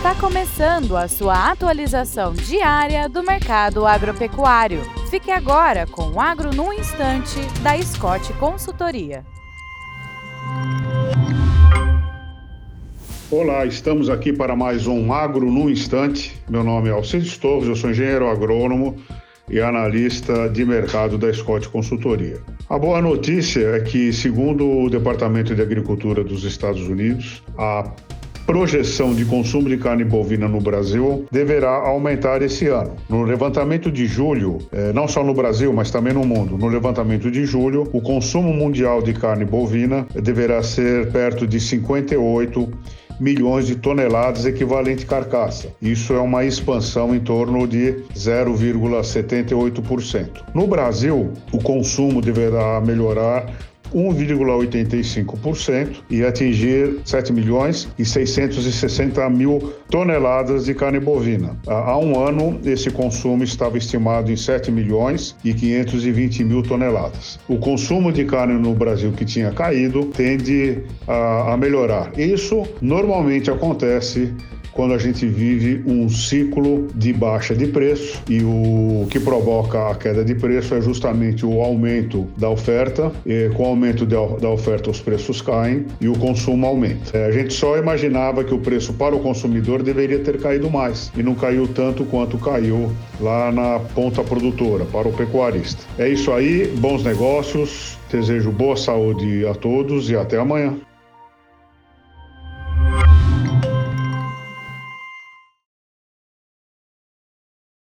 Está começando a sua atualização diária do mercado agropecuário. Fique agora com o Agro no Instante, da Scott Consultoria. Olá, estamos aqui para mais um Agro no Instante. Meu nome é Alcides Torres, eu sou engenheiro agrônomo e analista de mercado da Scott Consultoria. A boa notícia é que, segundo o Departamento de Agricultura dos Estados Unidos, a projeção de consumo de carne bovina no Brasil deverá aumentar esse ano. No levantamento de julho, eh, não só no Brasil, mas também no mundo, no levantamento de julho, o consumo mundial de carne bovina deverá ser perto de 58 milhões de toneladas equivalente carcaça. Isso é uma expansão em torno de 0,78%. No Brasil, o consumo deverá melhorar 1,85% e atingir 7 milhões e 660 mil toneladas de carne bovina. Há um ano, esse consumo estava estimado em 7 milhões e 520 mil toneladas. O consumo de carne no Brasil que tinha caído tende a, a melhorar. Isso normalmente acontece quando a gente vive um ciclo de baixa de preço e o que provoca a queda de preço é justamente o aumento da oferta. E com o aumento da oferta, os preços caem e o consumo aumenta. É, a gente só imaginava que o preço para o consumidor deveria ter caído mais e não caiu tanto quanto caiu lá na ponta produtora, para o pecuarista. É isso aí, bons negócios, desejo boa saúde a todos e até amanhã.